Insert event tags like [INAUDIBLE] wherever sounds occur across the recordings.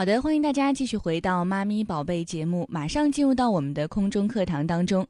好的，欢迎大家继续回到《妈咪宝贝》节目，马上进入到我们的空中课堂当中。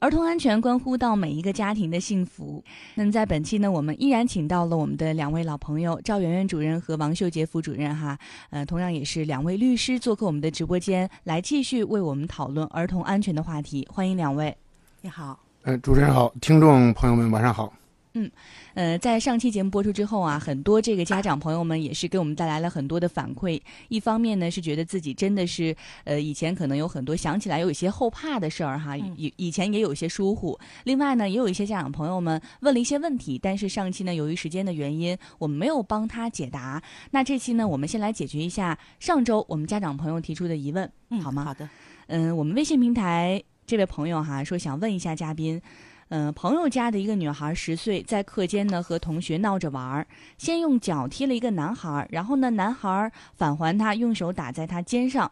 儿童安全关乎到每一个家庭的幸福。那么在本期呢，我们依然请到了我们的两位老朋友赵媛媛主任和王秀杰副主任哈，呃，同样也是两位律师做客我们的直播间，来继续为我们讨论儿童安全的话题。欢迎两位。你好，呃，主持人好，听众朋友们晚上好。嗯，呃，在上期节目播出之后啊，很多这个家长朋友们也是给我们带来了很多的反馈。一方面呢，是觉得自己真的是，呃，以前可能有很多想起来有一些后怕的事儿哈，以以前也有一些疏忽。另外呢，也有一些家长朋友们问了一些问题，但是上期呢，由于时间的原因，我们没有帮他解答。那这期呢，我们先来解决一下上周我们家长朋友提出的疑问，好吗？好的。嗯，我们微信平台这位朋友哈说想问一下嘉宾。嗯，朋友家的一个女孩十岁，在课间呢和同学闹着玩儿，先用脚踢了一个男孩，然后呢男孩返还她，用手打在她肩上。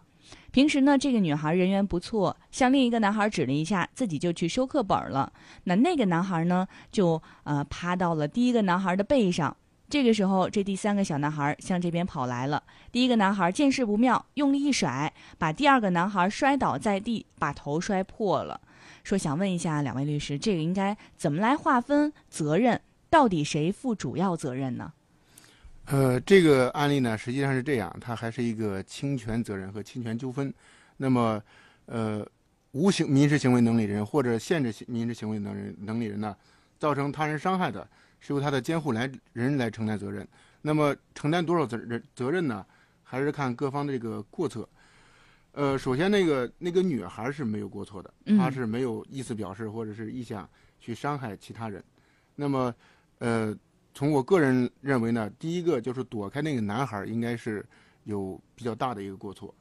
平时呢这个女孩人缘不错，向另一个男孩指了一下，自己就去收课本了。那那个男孩呢就呃趴到了第一个男孩的背上。这个时候，这第三个小男孩向这边跑来了。第一个男孩见势不妙，用力一甩，把第二个男孩摔倒在地，把头摔破了。说想问一下两位律师，这个应该怎么来划分责任？到底谁负主要责任呢？呃，这个案例呢，实际上是这样，它还是一个侵权责任和侵权纠纷。那么，呃，无行民事行为能力人或者限制民事行为能人能力人呢，造成他人伤害的，是由他的监护来人来承担责任。那么，承担多少责任责任呢？还是看各方的这个过错。呃，首先那个那个女孩是没有过错的，她是没有意思表示或者是意向去伤害其他人。那么，呃，从我个人认为呢，第一个就是躲开那个男孩应该是有比较大的一个过错。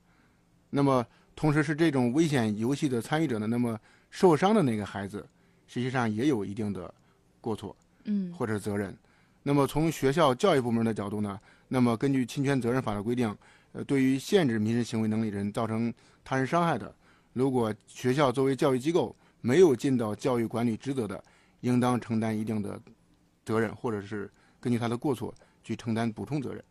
那么，同时是这种危险游戏的参与者呢，那么受伤的那个孩子实际上也有一定的过错，嗯，或者责任。那么从学校教育部门的角度呢，那么根据侵权责任法的规定。呃，对于限制民事行为能力人造成他人伤害的，如果学校作为教育机构没有尽到教育管理职责的，应当承担一定的责任，或者是根据他的过错去承担补充责任。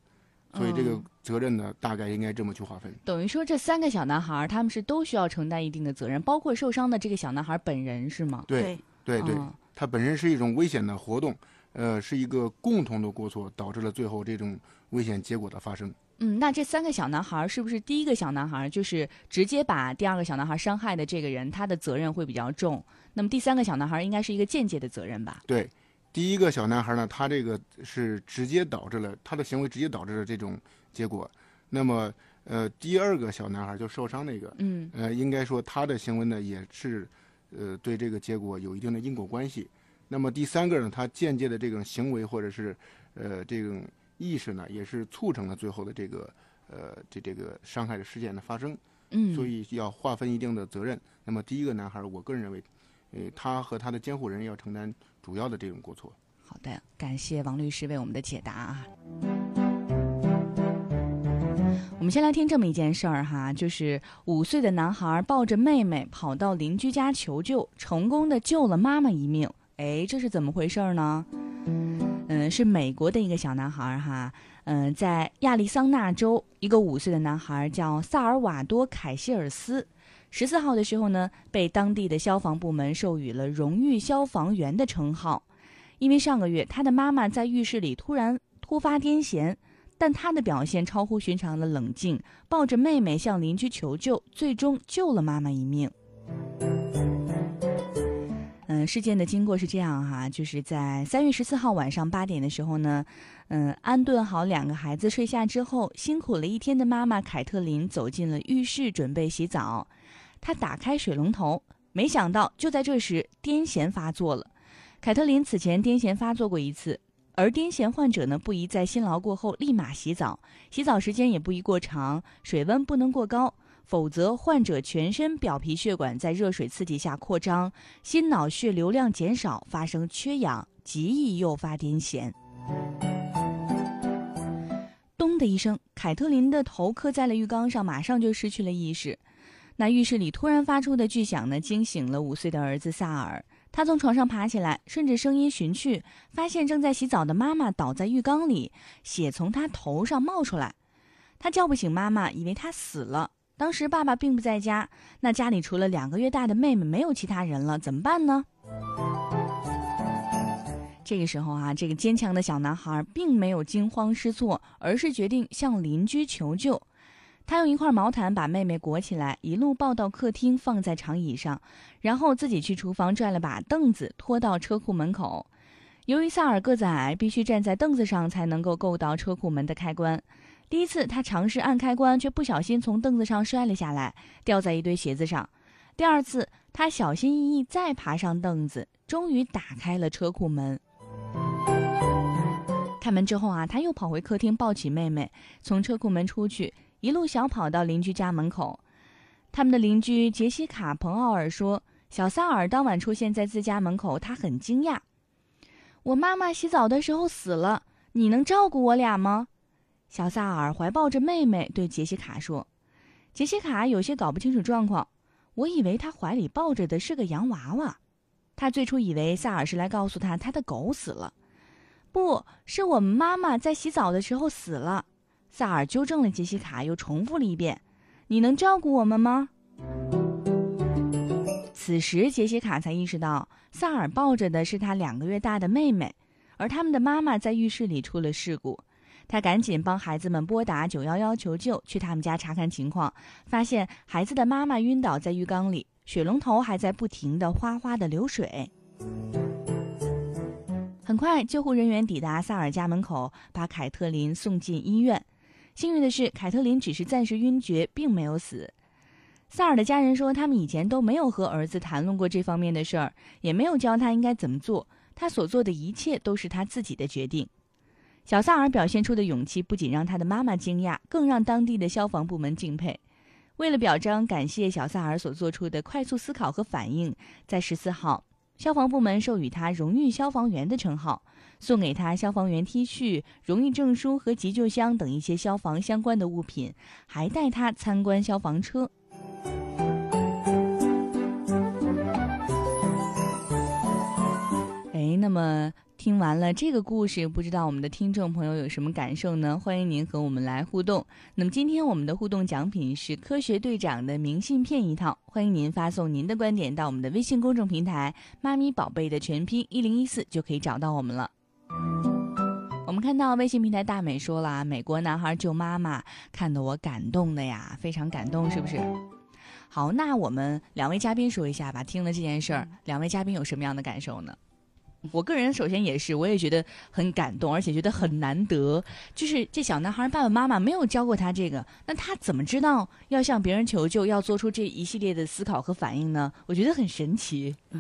所以这个责任呢，大概应该这么去划分。等于说，这三个小男孩他们是都需要承担一定的责任，包括受伤的这个小男孩本人是吗？对对对，他本身是一种危险的活动，呃，是一个共同的过错导致了最后这种危险结果的发生。嗯，那这三个小男孩是不是第一个小男孩就是直接把第二个小男孩伤害的这个人，他的责任会比较重？那么第三个小男孩应该是一个间接的责任吧？对，第一个小男孩呢，他这个是直接导致了他的行为直接导致了这种结果。那么，呃，第二个小男孩就受伤那个，嗯，呃，应该说他的行为呢也是，呃，对这个结果有一定的因果关系。那么第三个呢，他间接的这种行为或者是，呃，这种。意识呢，也是促成了最后的这个，呃，这这个伤害的事件的发生。嗯，所以要划分一定的责任。那么第一个男孩，我个人认为，呃，他和他的监护人要承担主要的这种过错。好的，感谢王律师为我们的解答啊。我们先来听这么一件事儿哈，就是五岁的男孩抱着妹妹跑到邻居家求救，成功的救了妈妈一命。哎，这是怎么回事呢？嗯，是美国的一个小男孩哈，嗯，在亚利桑那州，一个五岁的男孩叫萨尔瓦多·凯西尔斯，十四号的时候呢，被当地的消防部门授予了荣誉消防员的称号，因为上个月他的妈妈在浴室里突然突发癫痫，但他的表现超乎寻常的冷静，抱着妹妹向邻居求救，最终救了妈妈一命。嗯，事件的经过是这样哈，就是在三月十四号晚上八点的时候呢，嗯，安顿好两个孩子睡下之后，辛苦了一天的妈妈凯特琳走进了浴室准备洗澡，她打开水龙头，没想到就在这时癫痫发作了。凯特琳此前癫痫发作过一次，而癫痫患者呢不宜在辛劳过后立马洗澡，洗澡时间也不宜过长，水温不能过高。否则，患者全身表皮血管在热水刺激下扩张，心脑血流量减少，发生缺氧，极易诱发癫痫。咚的一声，凯特琳的头磕在了浴缸上，马上就失去了意识。那浴室里突然发出的巨响呢，惊醒了五岁的儿子萨尔。他从床上爬起来，顺着声音寻去，发现正在洗澡的妈妈倒在浴缸里，血从他头上冒出来。他叫不醒妈妈，以为她死了。当时爸爸并不在家，那家里除了两个月大的妹妹，没有其他人了，怎么办呢？这个时候啊，这个坚强的小男孩并没有惊慌失措，而是决定向邻居求救。他用一块毛毯把妹妹裹起来，一路抱到客厅，放在长椅上，然后自己去厨房拽了把凳子，拖到车库门口。由于萨尔个子矮，必须站在凳子上才能够够到车库门的开关。第一次，他尝试按开关，却不小心从凳子上摔了下来，掉在一堆鞋子上。第二次，他小心翼翼再爬上凳子，终于打开了车库门。开门之后啊，他又跑回客厅，抱起妹妹，从车库门出去。一路小跑到邻居家门口，他们的邻居杰西卡·彭奥尔说：“小萨尔当晚出现在自家门口，他很惊讶。我妈妈洗澡的时候死了，你能照顾我俩吗？”小萨尔怀抱着妹妹对杰西卡说：“杰西卡有些搞不清楚状况，我以为他怀里抱着的是个洋娃娃。他最初以为萨尔是来告诉他他的狗死了，不是我们妈妈在洗澡的时候死了。”萨尔纠正了杰西卡，又重复了一遍：“你能照顾我们吗？”此时，杰西卡才意识到，萨尔抱着的是他两个月大的妹妹，而他们的妈妈在浴室里出了事故。他赶紧帮孩子们拨打九幺幺求救，去他们家查看情况，发现孩子的妈妈晕倒在浴缸里，水龙头还在不停的哗哗的流水。很快，救护人员抵达萨尔家门口，把凯特琳送进医院。幸运的是，凯特琳只是暂时晕厥，并没有死。萨尔的家人说，他们以前都没有和儿子谈论过这方面的事儿，也没有教他应该怎么做。他所做的一切都是他自己的决定。小萨尔表现出的勇气，不仅让他的妈妈惊讶，更让当地的消防部门敬佩。为了表彰感谢小萨尔所做出的快速思考和反应，在十四号，消防部门授予他荣誉消防员的称号。送给他消防员 T 恤、荣誉证书和急救箱等一些消防相关的物品，还带他参观消防车。哎，那么听完了这个故事，不知道我们的听众朋友有什么感受呢？欢迎您和我们来互动。那么今天我们的互动奖品是科学队长的明信片一套，欢迎您发送您的观点到我们的微信公众平台“妈咪宝贝”的全拼一零一四，就可以找到我们了。我们看到微信平台大美说了，美国男孩救妈妈，看得我感动的呀，非常感动，是不是？好，那我们两位嘉宾说一下吧，听了这件事儿，两位嘉宾有什么样的感受呢？我个人首先也是，我也觉得很感动，而且觉得很难得。就是这小男孩爸爸妈妈没有教过他这个，那他怎么知道要向别人求救，要做出这一系列的思考和反应呢？我觉得很神奇，[LAUGHS]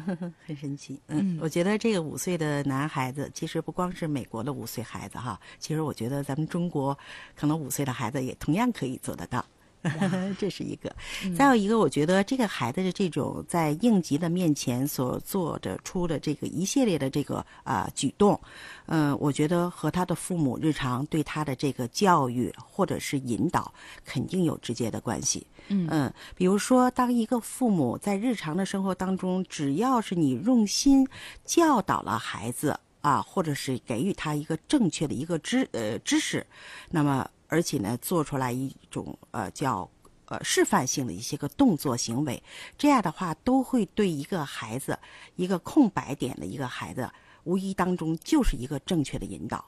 很神奇。嗯，我觉得这个五岁的男孩子，其实不光是美国的五岁孩子哈，其实我觉得咱们中国可能五岁的孩子也同样可以做得到。[LAUGHS] 这是一个，再有一个，我觉得这个孩子的这种在应急的面前所做的出的这个一系列的这个啊举动，嗯，我觉得和他的父母日常对他的这个教育或者是引导肯定有直接的关系。嗯，比如说，当一个父母在日常的生活当中，只要是你用心教导了孩子啊，或者是给予他一个正确的一个知呃知识，那么。而且呢，做出来一种呃叫呃示范性的一些个动作行为，这样的话都会对一个孩子一个空白点的一个孩子，无意当中就是一个正确的引导。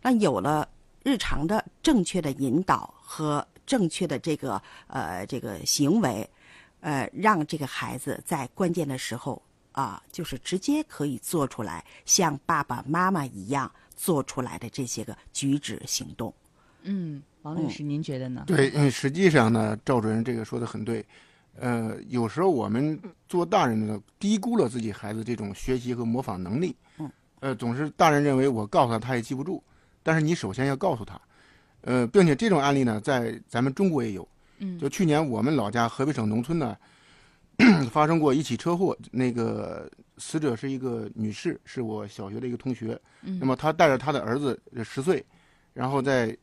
那有了日常的正确的引导和正确的这个呃这个行为，呃，让这个孩子在关键的时候啊，就是直接可以做出来像爸爸妈妈一样做出来的这些个举止行动。嗯，王律师，您觉得呢？对，嗯，实际上呢，赵主任这个说的很对。呃，有时候我们做大人的低估了自己孩子这种学习和模仿能力。嗯。呃，总是大人认为我告诉他他也记不住，但是你首先要告诉他。呃，并且这种案例呢，在咱们中国也有。嗯。就去年我们老家河北省农村呢，[COUGHS] 发生过一起车祸，那个死者是一个女士，是我小学的一个同学。嗯。那么她带着她的儿子十岁，然后在。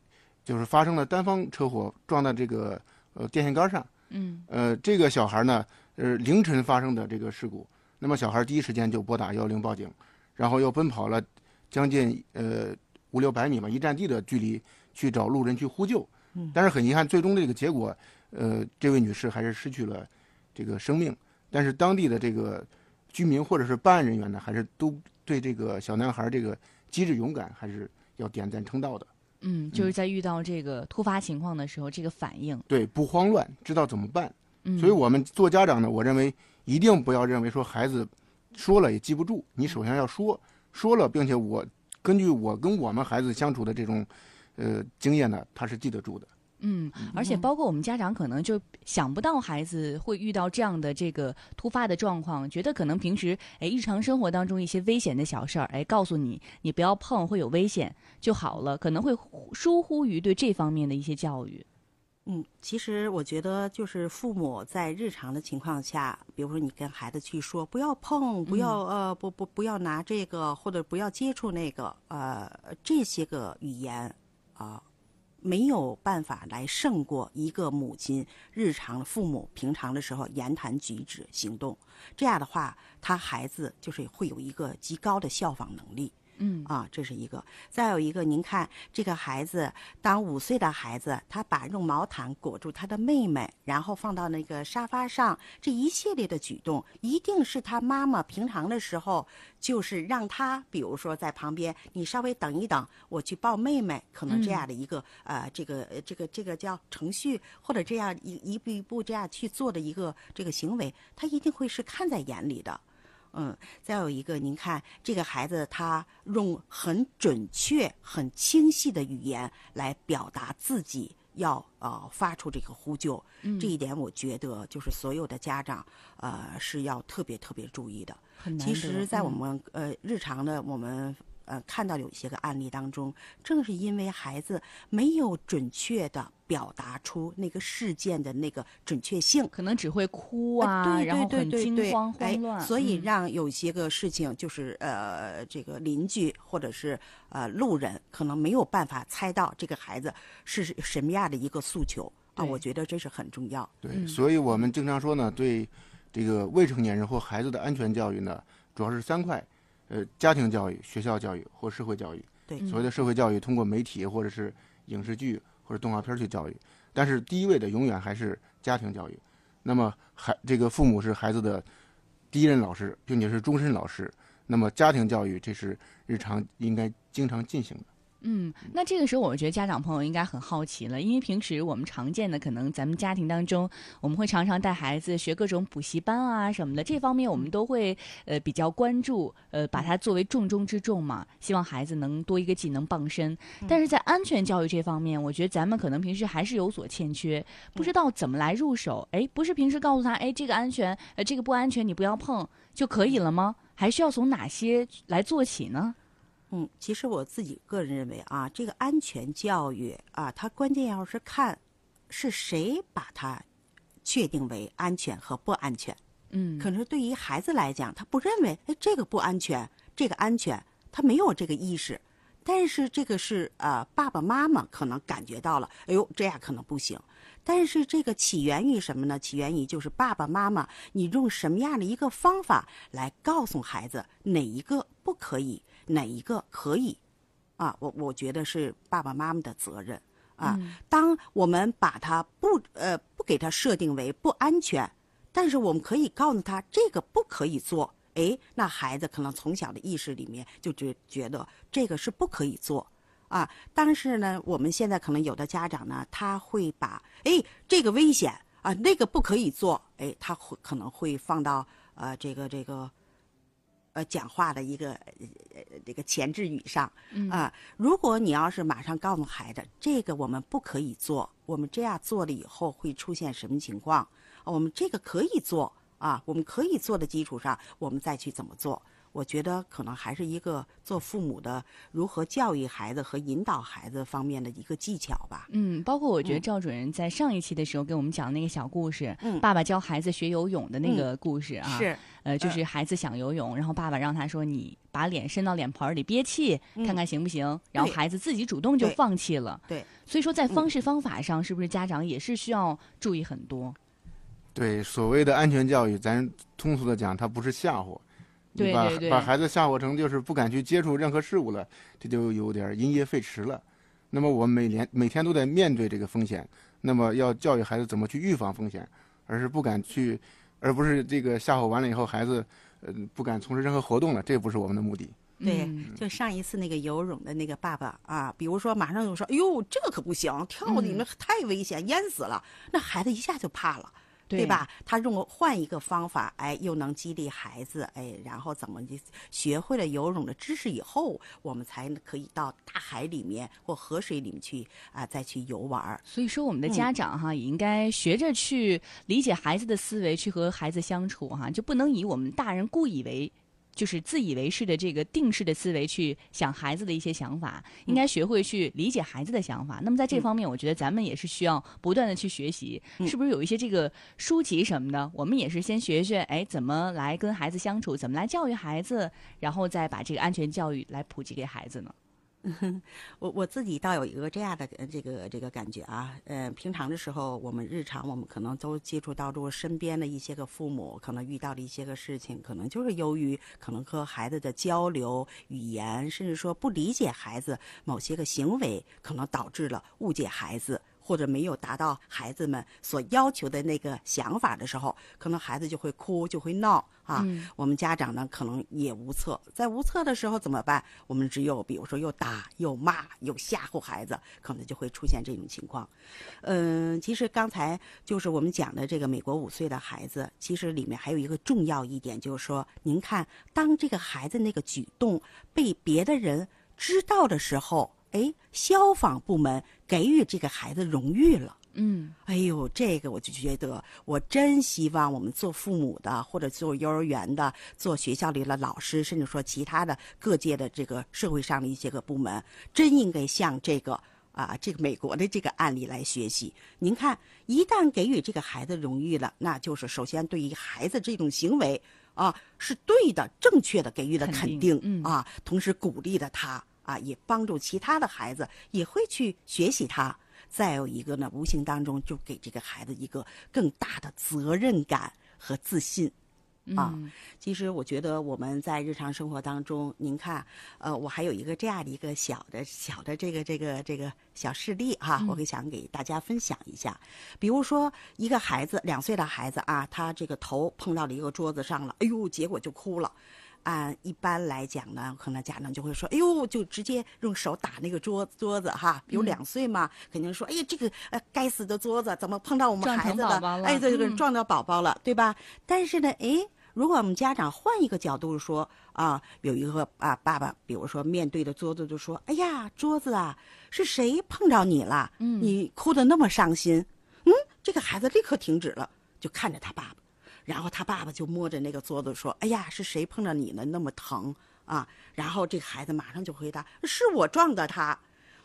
就是发生了单方车祸，撞到这个呃电线杆上。嗯。呃，这个小孩呢，呃，凌晨发生的这个事故。那么小孩第一时间就拨打幺幺零报警，然后又奔跑了将近呃五六百米吧，一站地的距离去找路人去呼救。嗯，但是很遗憾，最终的这个结果，呃，这位女士还是失去了这个生命。但是当地的这个居民或者是办案人员呢，还是都对这个小男孩这个机智勇敢还是要点赞称道的。嗯，就是在遇到这个突发情况的时候，这个反应，对，不慌乱，知道怎么办。嗯，所以我们做家长的，我认为一定不要认为说孩子说了也记不住，你首先要说，说了，并且我根据我跟我们孩子相处的这种呃经验呢，他是记得住的。嗯，而且包括我们家长可能就想不到孩子会遇到这样的这个突发的状况，觉得可能平时哎日常生活当中一些危险的小事儿，哎告诉你你不要碰会有危险就好了，可能会疏忽于对这方面的一些教育。嗯，其实我觉得就是父母在日常的情况下，比如说你跟孩子去说不要碰，不要呃不不不要拿这个或者不要接触那个呃这些个语言啊。没有办法来胜过一个母亲日常父母平常的时候言谈举止行动，这样的话，他孩子就是会有一个极高的效仿能力。嗯啊，这是一个。再有一个，您看这个孩子，当五岁的孩子，他把用毛毯裹住他的妹妹，然后放到那个沙发上，这一系列的举动，一定是他妈妈平常的时候就是让他，比如说在旁边，你稍微等一等，我去抱妹妹，可能这样的一个呃，这个这个这个叫程序，或者这样一一步一步这样去做的一个这个行为，他一定会是看在眼里的。嗯，再有一个，您看这个孩子，他用很准确、很清晰的语言来表达自己要呃发出这个呼救，这一点我觉得就是所有的家长呃是要特别特别注意的。其实，在我们呃日常的我们。呃，看到有一些个案例当中，正是因为孩子没有准确的表达出那个事件的那个准确性，可能只会哭啊，然后很惊慌慌乱，所以让有些个事情就是呃，这个邻居或者是呃路人可能没有办法猜到这个孩子是什么样的一个诉求啊。我觉得这是很重要。对，所以我们经常说呢，对这个未成年人或孩子的安全教育呢，主要是三块。呃，家庭教育、学校教育或社会教育，对所谓的社会教育，通过媒体或者是影视剧或者动画片去教育，但是第一位的永远还是家庭教育。那么，孩这个父母是孩子的第一任老师，并且是终身老师。那么，家庭教育这是日常应该经常进行的。嗯，那这个时候我觉得家长朋友应该很好奇了，因为平时我们常见的可能咱们家庭当中，我们会常常带孩子学各种补习班啊什么的，这方面我们都会呃比较关注，呃把它作为重中之重嘛，希望孩子能多一个技能傍身。但是在安全教育这方面，我觉得咱们可能平时还是有所欠缺，不知道怎么来入手。哎，不是平时告诉他，哎这个安全，呃这个不安全，你不要碰就可以了吗？还需要从哪些来做起呢？嗯，其实我自己个人认为啊，这个安全教育啊，它关键要是看是谁把它确定为安全和不安全。嗯，可是对于孩子来讲，他不认为哎这个不安全，这个安全，他没有这个意识。但是这个是呃爸爸妈妈可能感觉到了，哎呦这样可能不行。但是这个起源于什么呢？起源于就是爸爸妈妈，你用什么样的一个方法来告诉孩子哪一个不可以？哪一个可以？啊，我我觉得是爸爸妈妈的责任啊。当我们把他不呃不给他设定为不安全，但是我们可以告诉他这个不可以做。哎，那孩子可能从小的意识里面就觉觉得这个是不可以做啊。但是呢，我们现在可能有的家长呢，他会把哎这个危险啊，那个不可以做，哎，他会可能会放到呃这个这个。呃，讲话的一个呃这个前置语上啊，如果你要是马上告诉孩子，这个我们不可以做，我们这样做了以后会出现什么情况？我们这个可以做啊，我们可以做的基础上，我们再去怎么做？我觉得可能还是一个做父母的如何教育孩子和引导孩子方面的一个技巧吧。嗯，包括我觉得赵主任在上一期的时候给我们讲那个小故事，嗯，爸爸教孩子学游泳的那个故事啊，是，呃，就是孩子想游泳，然后爸爸让他说你把脸伸到脸盆里憋气，看看行不行，然后孩子自己主动就放弃了。对，所以说在方式方法上，是不是家长也是需要注意很多？对，所谓的安全教育，咱通俗的讲，它不是吓唬。对把把孩子吓唬成就是不敢去接触任何事物了，这就有点因噎废食了。那么我们每年每天都在面对这个风险，那么要教育孩子怎么去预防风险，而是不敢去，而不是这个吓唬完了以后孩子呃不敢从事任何活动了，这不是我们的目的。对，就上一次那个游泳的那个爸爸啊，比如说马上就说：“哎呦，这个可不行，跳里面太危险，淹死了。”那孩子一下就怕了。对吧？他用换一个方法，哎，又能激励孩子，哎，然后怎么就学会了游泳的知识以后，我们才可以到大海里面或河水里面去啊，再去游玩。所以说，我们的家长哈，也应该学着去理解孩子的思维，去和孩子相处哈，就不能以我们大人故以为。就是自以为是的这个定式的思维去想孩子的一些想法，应该学会去理解孩子的想法。那么在这方面，我觉得咱们也是需要不断的去学习，是不是有一些这个书籍什么的？我们也是先学学，哎，怎么来跟孩子相处，怎么来教育孩子，然后再把这个安全教育来普及给孩子呢？[LAUGHS] 我我自己倒有一个这样的这个这个感觉啊，呃，平常的时候，我们日常我们可能都接触到过身边的一些个父母，可能遇到的一些个事情，可能就是由于可能和孩子的交流、语言，甚至说不理解孩子某些个行为，可能导致了误解孩子。或者没有达到孩子们所要求的那个想法的时候，可能孩子就会哭，就会闹啊。我们家长呢，可能也无策。在无策的时候怎么办？我们只有比如说又打又骂又吓唬孩子，可能就会出现这种情况。嗯，其实刚才就是我们讲的这个美国五岁的孩子，其实里面还有一个重要一点，就是说，您看，当这个孩子那个举动被别的人知道的时候。哎，消防部门给予这个孩子荣誉了。嗯，哎呦，这个我就觉得，我真希望我们做父母的，或者做幼儿园的，做学校里的老师，甚至说其他的各界的这个社会上的一些个部门，真应该向这个啊，这个美国的这个案例来学习。您看，一旦给予这个孩子荣誉了，那就是首先对于孩子这种行为啊，是对的、正确的，给予了肯定啊，同时鼓励了他。啊，也帮助其他的孩子也会去学习他。再有一个呢，无形当中就给这个孩子一个更大的责任感和自信。啊，其实我觉得我们在日常生活当中，您看，呃，我还有一个这样的一个小的小的这个这个这个小事例哈，我会想给大家分享一下。比如说，一个孩子两岁的孩子啊，他这个头碰到了一个桌子上了，哎呦，结果就哭了。按一般来讲呢，可能家长就会说：“哎呦，就直接用手打那个桌桌子哈。”有两岁嘛，肯定说：“哎呀，这个呃该死的桌子怎么碰到我们孩子了？哎，这个撞到宝宝了，对吧？”但是呢，哎，如果我们家长换一个角度说啊，有一个啊爸爸，比如说面对着桌子就说：“哎呀，桌子啊，是谁碰着你了？嗯，你哭得那么伤心。”嗯，这个孩子立刻停止了，就看着他爸爸。然后他爸爸就摸着那个桌子说：“哎呀，是谁碰着你了？那么疼啊！”然后这个孩子马上就回答：“是我撞的他。”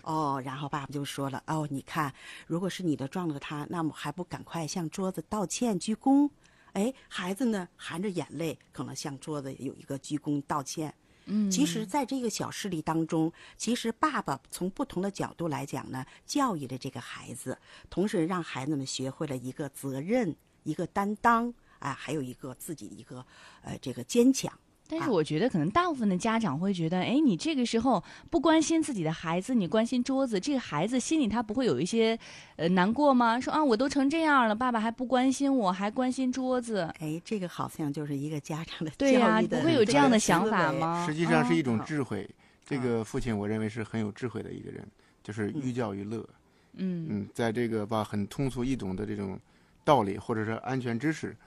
哦，然后爸爸就说了：“哦，你看，如果是你的撞了他，那么还不赶快向桌子道歉鞠躬？”哎，孩子呢，含着眼泪，可能向桌子有一个鞠躬道歉。嗯，其实，在这个小事例当中，其实爸爸从不同的角度来讲呢，教育了这个孩子，同时让孩子们学会了一个责任，一个担当。啊，还有一个自己一个，呃，这个坚强。但是我觉得，可能大部分的家长会觉得，哎，你这个时候不关心自己的孩子，你关心桌子，这个孩子心里他不会有一些，呃，难过吗？说啊，我都成这样了，爸爸还不关心我，还关心桌子。哎，这个好像就是一个家长的对呀，不会有这样的想法吗？实际上是一种智慧。这个父亲，我认为是很有智慧的一个人，就是寓教于乐。嗯嗯，在这个把很通俗易懂的这种道理或者是安全知识。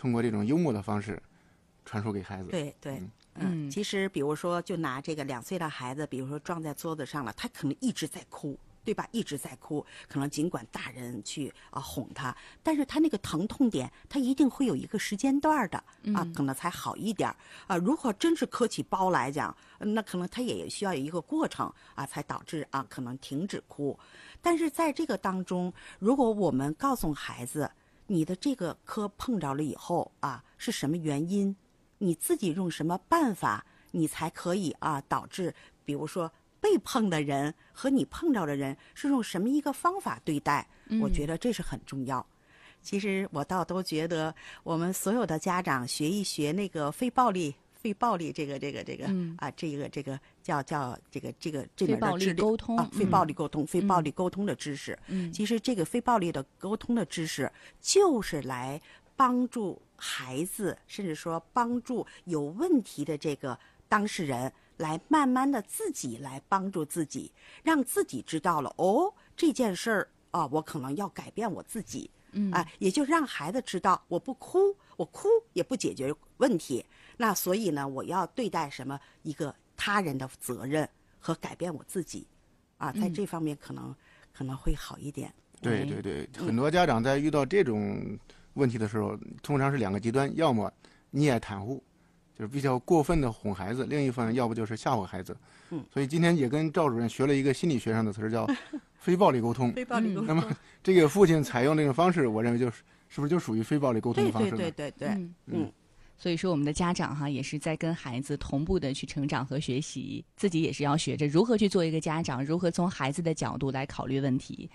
通过这种幽默的方式传输给孩子。对对，嗯，其实比如说，就拿这个两岁的孩子，比如说撞在桌子上了，他可能一直在哭，对吧？一直在哭，可能尽管大人去啊哄他，但是他那个疼痛点，他一定会有一个时间段的啊，可能才好一点啊。如果真是磕起包来讲，那可能他也需要有一个过程啊，才导致啊可能停止哭。但是在这个当中，如果我们告诉孩子，你的这个磕碰着了以后啊，是什么原因？你自己用什么办法，你才可以啊导致，比如说被碰的人和你碰着的人是用什么一个方法对待？我觉得这是很重要。其实我倒都觉得，我们所有的家长学一学那个非暴力。非暴力这个这个这个、嗯啊，这个这个叫叫这个这个这门非暴力沟通啊，非嗯暴力沟通、非暴力沟通的知识。嗯其实这个非暴力的沟通的知识，就是来帮助孩子，甚至说帮助有问题的这个当事人，来慢慢的自己来帮助自己，让自己知道了哦，这件事儿啊，我可能要改变我自己。嗯啊，也就让孩子知道，我不哭，我哭也不解决问题。那所以呢，我要对待什么一个他人的责任和改变我自己，啊，在嗯这方面可能、可能会好一点。哎对对对，很多家长在遇到这种问题的时候，通常是两个极端，要么溺爱袒护，就是比较过分的哄孩子；另一方面，要不就是吓唬孩子。嗯，所以今天也跟赵主任学了一个心理学上的词儿，叫 [LAUGHS] 非暴力沟通。非暴力沟通 [LAUGHS] 那么这个父亲采用这种方式，我认为就是是不是就属于非暴力沟通的方式对？对对对对，嗯嗯所以说，我们的家长哈也是在跟孩子同步的去成长和学习，自己也是要学着如何去做一个家长，如何从孩子的角度来考虑问题。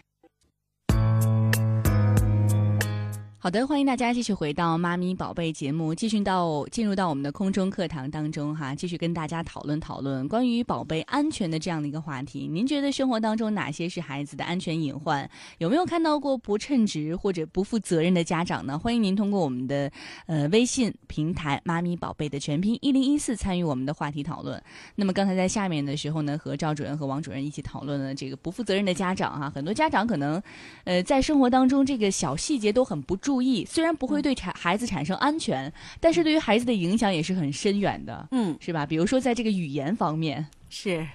好的，欢迎大家继续回到《妈咪宝贝》节目，继续到进入到我们的空中课堂当中哈，继续跟大家讨论讨论关于宝贝安全的这样的一个话题。您觉得生活当中哪些是孩子的安全隐患？有没有看到过不称职或者不负责任的家长呢？欢迎您通过我们的呃微信平台“妈咪宝贝”的全拼一零一四参与我们的话题讨论。那么刚才在下面的时候呢，和赵主任和王主任一起讨论了这个不负责任的家长哈，很多家长可能呃在生活当中这个小细节都很不注意，虽然不会对产孩子产生安全，但是对于孩子的影响也是很深远的，嗯，是吧？比如说在这个语言方面，是。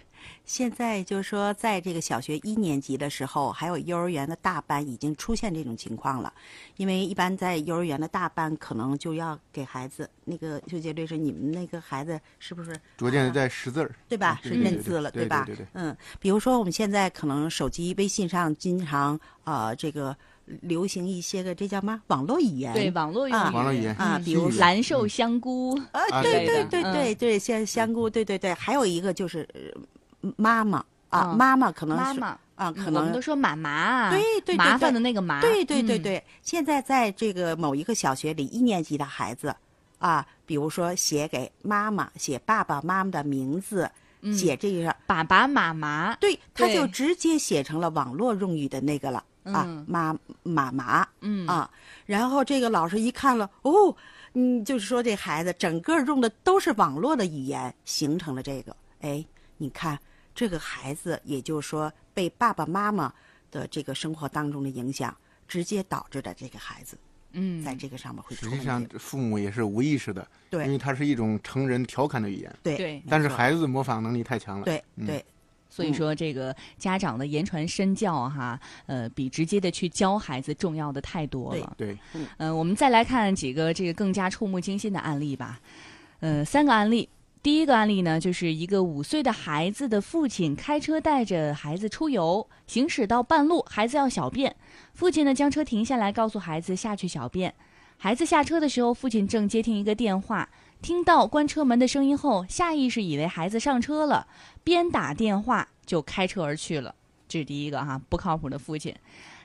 现在就是说，在这个小学一年级的时候，还有幼儿园的大班，已经出现这种情况了。因为一般在幼儿园的大班，可能就要给孩子那个邱杰律师，你们那个孩子是不是逐渐的在识字儿，对吧？是认字了，对吧？对对对嗯，比如说我们现在可能手机、微信上经常呃这个流行一些个这叫嘛网络语言，对网络语言、啊网络语言。啊，嗯比如蓝瘦香菇，啊，啊对对对对对对，像香菇，对对对，还有一个就是呃妈妈啊，嗯。妈妈可能是妈妈。啊，可能我们能都说妈妈啊，对对对麻烦对的那个麻，对对对嗯，对，现在在这个某一个小学里，一年级的孩子啊，比如说写给妈妈，写爸爸妈妈的名字，嗯。写这个，爸爸妈妈，对，他就直接写成了网络用语的那个了啊嗯，妈妈妈嗯啊，然后这个老师一看了，哦，嗯，就是说这孩子整个用的都是网络的语言，形成了这个，哎，你看这个孩子，也就是说被爸爸妈妈的这个生活当中的影响，直接导致的这个孩子嗯，在这个上面会出实际。上父母也是无意识的，对因为对它是一种成人调侃的语言，对对但是孩子模仿能力太强了。对嗯对所以说，这个家长的言传身教哈，呃，比直接的去教孩子重要的太多了。对，呃，我们再来看几个这个更加触目惊心的案例吧。呃，三个案例。第一个案例呢，就是一个五岁的孩子的父亲开车带着孩子出游，行驶到半路，孩子要小便，父亲呢将车停下来，告诉孩子下去小便。孩子下车的时候，父亲正接听一个电话，听到关车门的声音后，下意识以为孩子上车了，边打电话就开车而去了。这是第一个哈，不靠谱的父亲。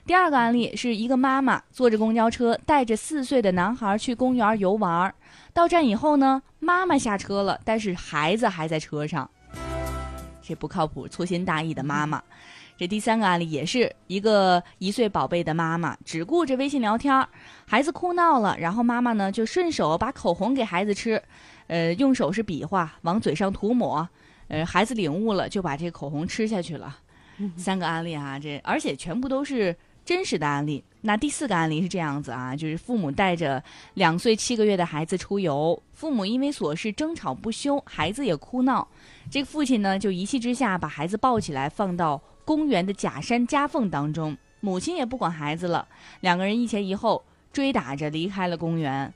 第二个案例是一个妈妈坐着公交车，带着四岁的男孩去公园游玩。到站以后呢，妈妈下车了，但是孩子还在车上。这不靠谱，粗心大意的妈妈。这第三个案例也是一个一岁宝贝的妈妈，只顾着微信聊天，孩子哭闹了，然后妈妈呢就顺手把口红给孩子吃，呃，用手是比划，往嘴上涂抹，呃，孩子领悟了，就把这口红吃下去了。三个案例啊，这而且全部都是真实的案例。那第四个案例是这样子啊，就是父母带着两岁七个月的孩子出游，父母因为琐事争吵不休，孩子也哭闹，这个父亲呢就一气之下把孩子抱起来放到公园的假山夹缝当中，母亲也不管孩子了，两个人一前一后追打着离开了公园。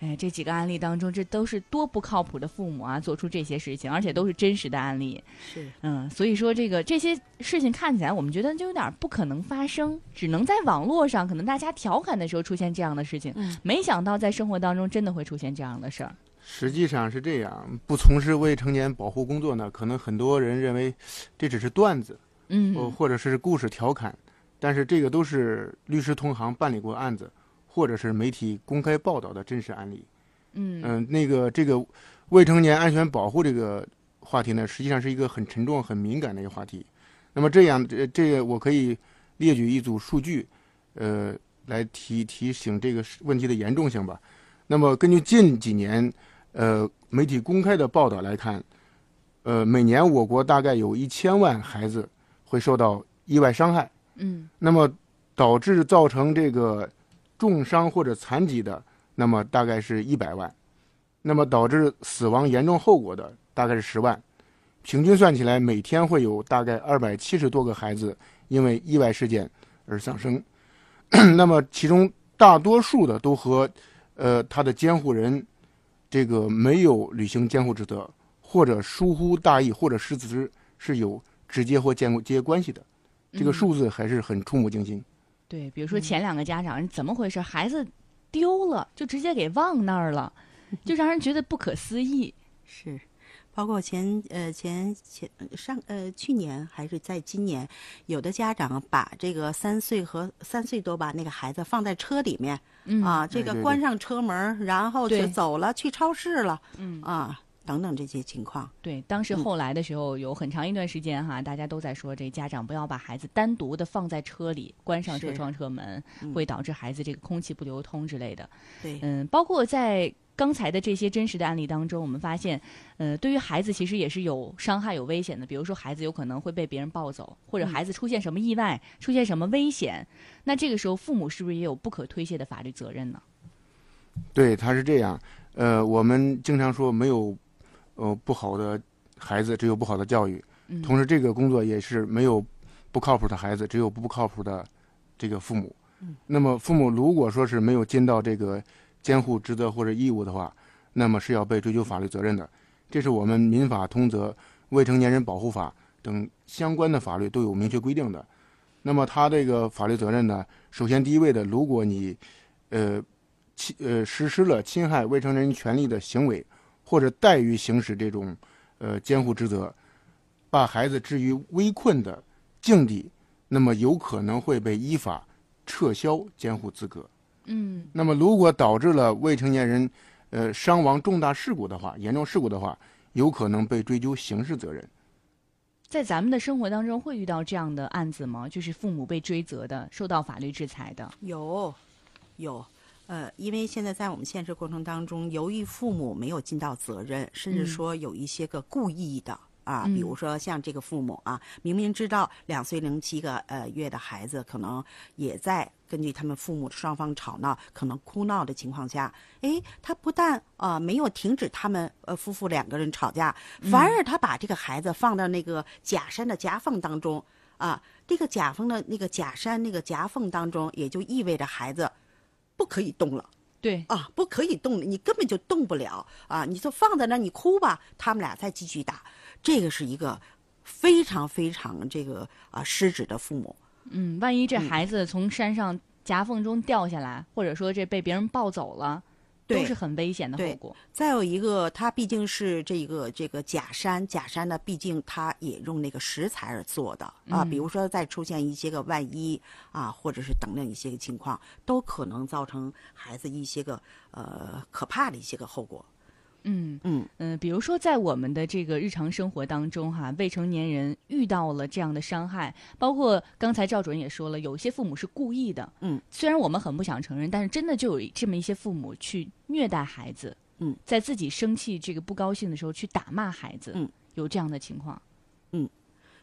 哎，这几个案例当中，这都是多不靠谱的父母啊，做出这些事情，而且都是真实的案例。是嗯，所以说这个这些事情看起来，我们觉得就有点不可能发生，只能在网络上，可能大家调侃的时候出现这样的事情，嗯没想到在生活当中真的会出现这样的事儿。实际上是这样，不从事未成年保护工作呢，可能很多人认为这只是段子，嗯，呃，或者是故事调侃，但是这个都是律师同行办理过案子，或者是媒体公开报道的真实案例。嗯嗯、那个这个未成年安全保护这个话题呢，实际上是一个很沉重、很敏感的一个话题。那么这样，这这个我可以列举一组数据，呃，来提提醒这个问题的严重性吧。那么根据近几年呃媒体公开的报道来看，呃，每年我国大概有一千万孩子会受到意外伤害。嗯。那么导致造成这个重伤或者残疾的，那么大概是一百万。那么导致死亡严重后果的大概是十万，平均算起来，每天会有大概二百七十多个孩子因为意外事件而丧生。那么其中大多数的都和呃他的监护人这个没有履行监护职责，或者疏忽大意，或者失职是有直接或间接关系的。这个数字还是很触目惊心。对，比如说前两个家长怎么回事？孩子丢了，就直接给忘那儿了。[LAUGHS] 就让人觉得不可思议，是，包括前呃前前上呃去年还是在今年，有的家长把这个三岁和三岁多吧那个孩子放在车里面，啊，这个关上车门，然后就走了去超市了，嗯啊。等等这些情况，对，当时后来的时候有很长一段时间哈，大家都在说这家长不要把孩子单独的放在车里，关上车窗车门，会导致孩子这个空气不流通之类的。对，嗯，包括在刚才的这些真实的案例当中，我们发现，呃，对于孩子其实也是有伤害、有危险的。比如说，孩子有可能会被别人抱走，或者孩子出现什么意外、出现什么危险，那这个时候父母是不是也有不可推卸的法律责任呢？对，他是这样。呃，我们经常说没有。呃，不好的孩子只有不好的教育，同时这个工作也是没有不靠谱的孩子，只有不靠谱的这个父母。那么父母如果说是没有尽到这个监护职责或者义务的话，那么是要被追究法律责任的。这是我们民法通则、未成年人保护法等相关的法律都有明确规定的。那么他这个法律责任呢，首先第一位的，如果你呃侵呃实施了侵害未成年人权利的行为。或者怠于行使这种，呃监护职责，把孩子置于危困的境地，那么有可能会被依法撤销监护资格。嗯。那么如果导致了未成年人，呃伤亡重大事故的话，严重事故的话，有可能被追究刑事责任。在咱们的生活当中，会遇到这样的案子吗？就是父母被追责的，受到法律制裁的。有，有。呃，因为现在在我们现实过程当中，由于父母没有尽到责任，甚至说有一些个故意的啊，比如说像这个父母啊，明明知道两岁零七个呃月的孩子可能也在根据他们父母双方吵闹、可能哭闹的情况下，哎，他不但啊没有停止他们呃夫妇两个人吵架，反而他把这个孩子放到那个假山的夹缝当中啊，这个假缝的那个假山那个夹缝当中，也就意味着孩子。不可以动了，对啊，不可以动了，你根本就动不了啊！你就放在那，你哭吧，他们俩再继续打，这个是一个非常非常这个啊失职的父母。嗯，万一这孩子从山上夹缝中掉下来，或者说这被别人抱走了。都是很危险的后果。再有一个，它毕竟是这个这个假山，假山呢，毕竟它也用那个石材而做的啊。比如说，再出现一些个万一啊，或者是等等一些个情况，都可能造成孩子一些个呃可怕的一些个后果。嗯嗯。嗯，比如说在我们的这个日常生活当中，哈，未成年人遇到了这样的伤害，包括刚才赵主任也说了，有些父母是故意的，嗯，虽然我们很不想承认，但是真的就有这么一些父母去虐待孩子，嗯，在自己生气、这个不高兴的时候去打骂孩子，嗯，有这样的情况，嗯。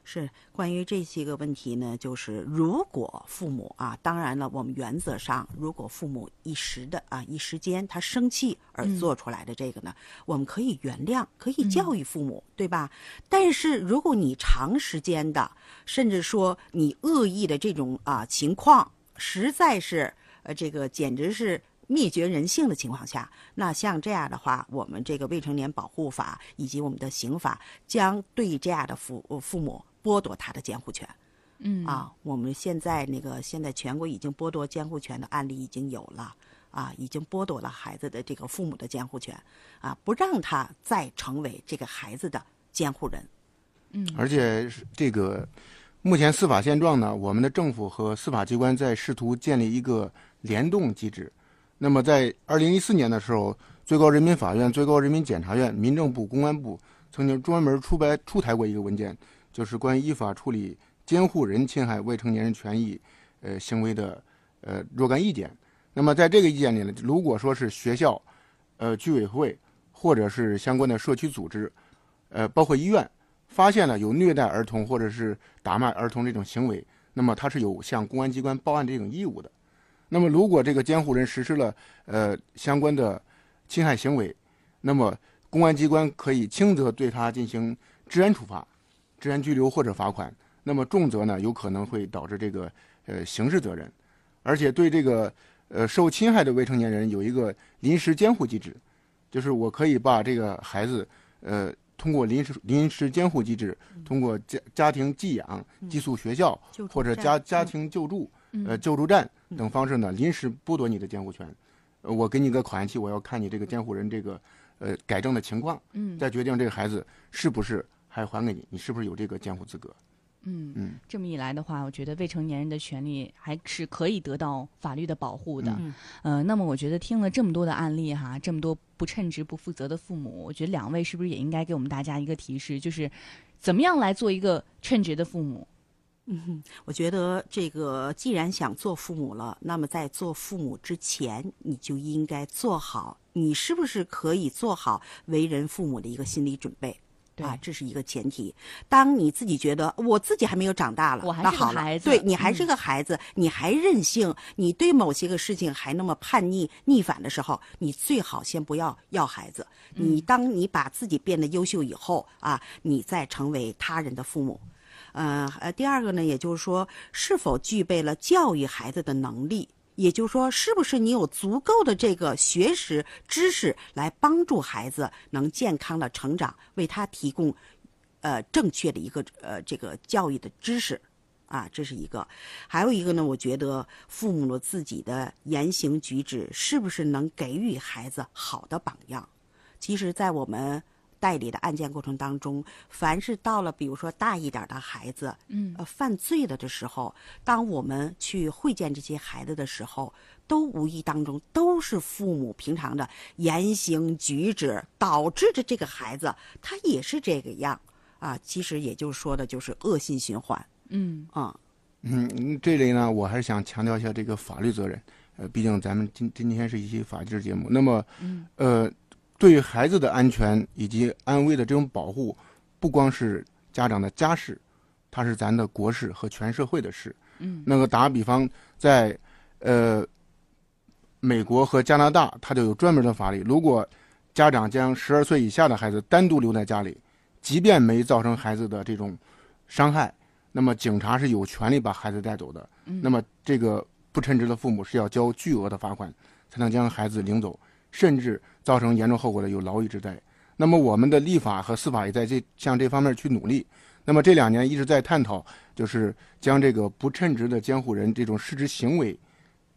是关于这些个问题呢，就是如果父母啊，当然了，我们原则上，如果父母一时的啊一时间他生气而做出来的这个呢，我们可以原谅，可以教育父母，对吧？但是如果你长时间的，甚至说你恶意的这种啊情况，实在是呃这个简直是灭绝人性的情况下，那像这样的话，我们这个未成年保护法以及我们的刑法将对这样的父父母。剥夺他的监护权，嗯。啊，我们现在那个现在全国已经剥夺监护权的案例已经有了，啊，已经剥夺了孩子的这个父母的监护权，啊，不让他再成为这个孩子的监护人，嗯，而且这个目前司法现状呢，我们的政府和司法机关在试图建立一个联动机制，那么在二零一四年的时候。最高人民法院、最高人民检察院、民政部、公安部曾经专门出白出台过一个文件，就是关于依法处理监护人侵害未成年人权益呃行为的呃若干意见。那么在这个意见里呢，如果说是学校、呃居委会或者是相关的社区组织，呃包括医院，发现了有虐待儿童或者是打骂儿童这种行为，那么他是有向公安机关报案这种义务的。那么，如果这个监护人实施了呃相关的侵害行为，那么公安机关可以轻则对他进行治安处罚、治安拘留或者罚款；那么重则呢，有可能会导致这个呃刑事责任。而且对这个呃受侵害的未成年人有一个临时监护机制，就是我可以把这个孩子呃通过临时临时监护机制，通过家家庭寄养、寄宿学校或者家家庭救助呃救助站。等方式呢，临时剥夺你的监护权，呃，我给你个考验期，我要看你这个监护人这个呃改正的情况，嗯，再决定这个孩子是不是还还给你，你是不是有这个监护资格？嗯嗯，这么一来的话，我觉得未成年人的权利还是可以得到法律的保护的。嗯，呃，那么我觉得听了这么多的案例哈，这么多不称职不负责的父母，我觉得两位是不是也应该给我们大家一个提示，就是怎么样来做一个称职的父母？嗯，[LAUGHS] 我觉得这个既然想做父母了，那么在做父母之前，你就应该做好，你是不是可以做好为人父母的一个心理准备？啊，这是一个前提。当你自己觉得我自己还没有长大了，我还是个孩子，对你还是个孩子，你还任性，你对某些个事情还那么叛逆逆反的时候，你最好先不要要孩子。你当你把自己变得优秀以后啊，你再成为他人的父母。呃呃，第二个呢，也就是说，是否具备了教育孩子的能力？也就是说，是不是你有足够的这个学识知识来帮助孩子能健康的成长，为他提供呃正确的一个呃这个教育的知识啊？这是一个。还有一个呢，我觉得父母自己的言行举止是不是能给予孩子好的榜样？其实，在我们。代理的案件过程当中，凡是到了比如说大一点的孩子，嗯，呃，犯罪了的时候，当我们去会见这些孩子的时候，都无意当中都是父母平常的言行举止导致着这个孩子他也是这个样啊。其实也就是说的就是恶性循环。嗯啊，嗯，这里呢，我还是想强调一下这个法律责任。呃，毕竟咱们今今天是一期法制节目，那么，嗯，呃。对于孩子的安全以及安危的这种保护，不光是家长的家事，它是咱的国事和全社会的事。嗯，那个打个比方，在呃美国和加拿大，它就有专门的法律。如果家长将十二岁以下的孩子单独留在家里，即便没造成孩子的这种伤害，那么警察是有权利把孩子带走的。嗯，那么这个不称职的父母是要交巨额的罚款，才能将孩子领走。甚至造成严重后果的有牢狱之灾。那么我们的立法和司法也在这向这方面去努力。那么这两年一直在探讨，就是将这个不称职的监护人这种失职行为，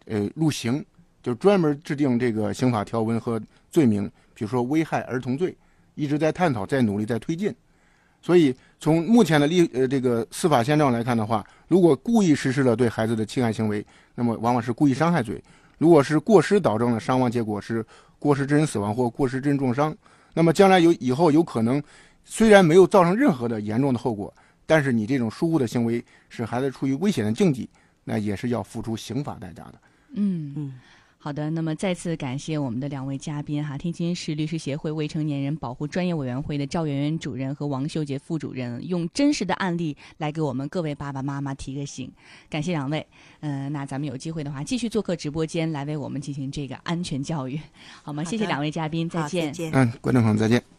呃，入刑，就专门制定这个刑法条文和罪名，比如说危害儿童罪，一直在探讨，在努力，在推进。所以从目前的立呃这个司法现状来看的话，如果故意实施了对孩子的侵害行为，那么往往是故意伤害罪。如果是过失导致的伤亡结果是过失致人死亡或过失致人重伤，那么将来有以后有可能，虽然没有造成任何的严重的后果，但是你这种疏忽的行为使孩子处于危险的境地，那也是要付出刑法代价的。嗯嗯。好的，那么再次感谢我们的两位嘉宾哈，天津市律师协会未成年人保护专业委员会的赵媛媛主任和王秀杰副主任，用真实的案例来给我们各位爸爸妈妈提个醒，感谢两位。嗯，那咱们有机会的话，继续做客直播间来为我们进行这个安全教育，好吗？谢谢两位嘉宾，再见。再见。嗯，观众朋友再见。